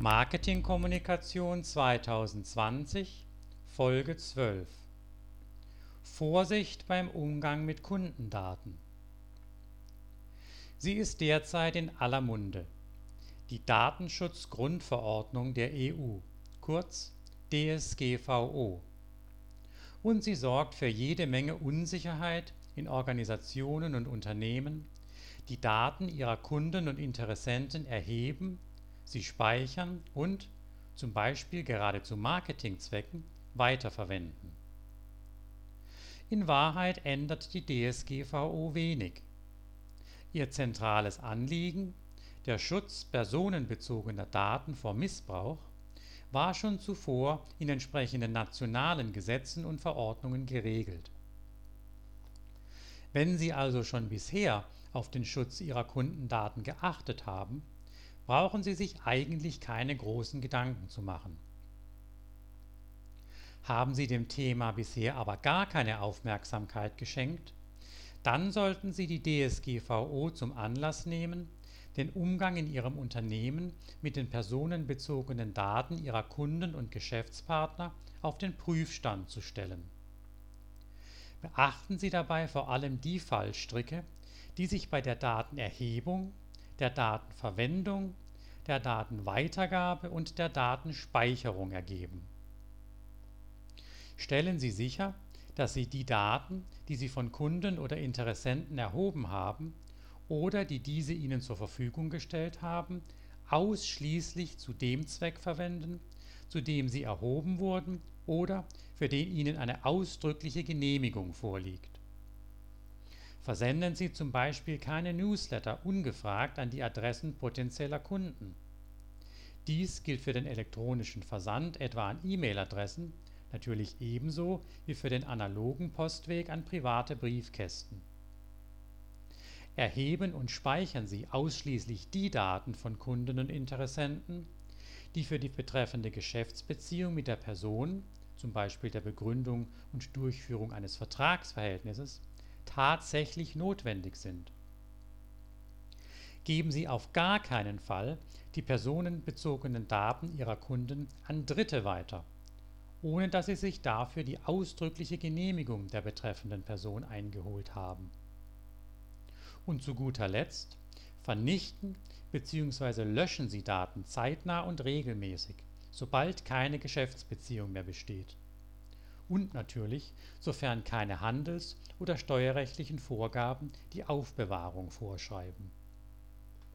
Marketingkommunikation 2020 Folge 12 Vorsicht beim Umgang mit Kundendaten Sie ist derzeit in aller Munde. Die Datenschutzgrundverordnung der EU, kurz DSGVO. Und sie sorgt für jede Menge Unsicherheit in Organisationen und Unternehmen, die Daten ihrer Kunden und Interessenten erheben sie speichern und zum Beispiel gerade zu Marketingzwecken weiterverwenden. In Wahrheit ändert die DSGVO wenig. Ihr zentrales Anliegen, der Schutz personenbezogener Daten vor Missbrauch, war schon zuvor in entsprechenden nationalen Gesetzen und Verordnungen geregelt. Wenn Sie also schon bisher auf den Schutz Ihrer Kundendaten geachtet haben brauchen Sie sich eigentlich keine großen Gedanken zu machen. Haben Sie dem Thema bisher aber gar keine Aufmerksamkeit geschenkt, dann sollten Sie die DSGVO zum Anlass nehmen, den Umgang in Ihrem Unternehmen mit den personenbezogenen Daten Ihrer Kunden und Geschäftspartner auf den Prüfstand zu stellen. Beachten Sie dabei vor allem die Fallstricke, die sich bei der Datenerhebung der Datenverwendung, der Datenweitergabe und der Datenspeicherung ergeben. Stellen Sie sicher, dass Sie die Daten, die Sie von Kunden oder Interessenten erhoben haben oder die diese Ihnen zur Verfügung gestellt haben, ausschließlich zu dem Zweck verwenden, zu dem sie erhoben wurden oder für den Ihnen eine ausdrückliche Genehmigung vorliegt Versenden Sie zum Beispiel keine Newsletter ungefragt an die Adressen potenzieller Kunden. Dies gilt für den elektronischen Versand etwa an E-Mail-Adressen, natürlich ebenso wie für den analogen Postweg an private Briefkästen. Erheben und speichern Sie ausschließlich die Daten von Kunden und Interessenten, die für die betreffende Geschäftsbeziehung mit der Person zum Beispiel der Begründung und Durchführung eines Vertragsverhältnisses tatsächlich notwendig sind. Geben Sie auf gar keinen Fall die personenbezogenen Daten Ihrer Kunden an Dritte weiter, ohne dass Sie sich dafür die ausdrückliche Genehmigung der betreffenden Person eingeholt haben. Und zu guter Letzt vernichten bzw. löschen Sie Daten zeitnah und regelmäßig, sobald keine Geschäftsbeziehung mehr besteht und natürlich, sofern keine handels oder steuerrechtlichen Vorgaben die Aufbewahrung vorschreiben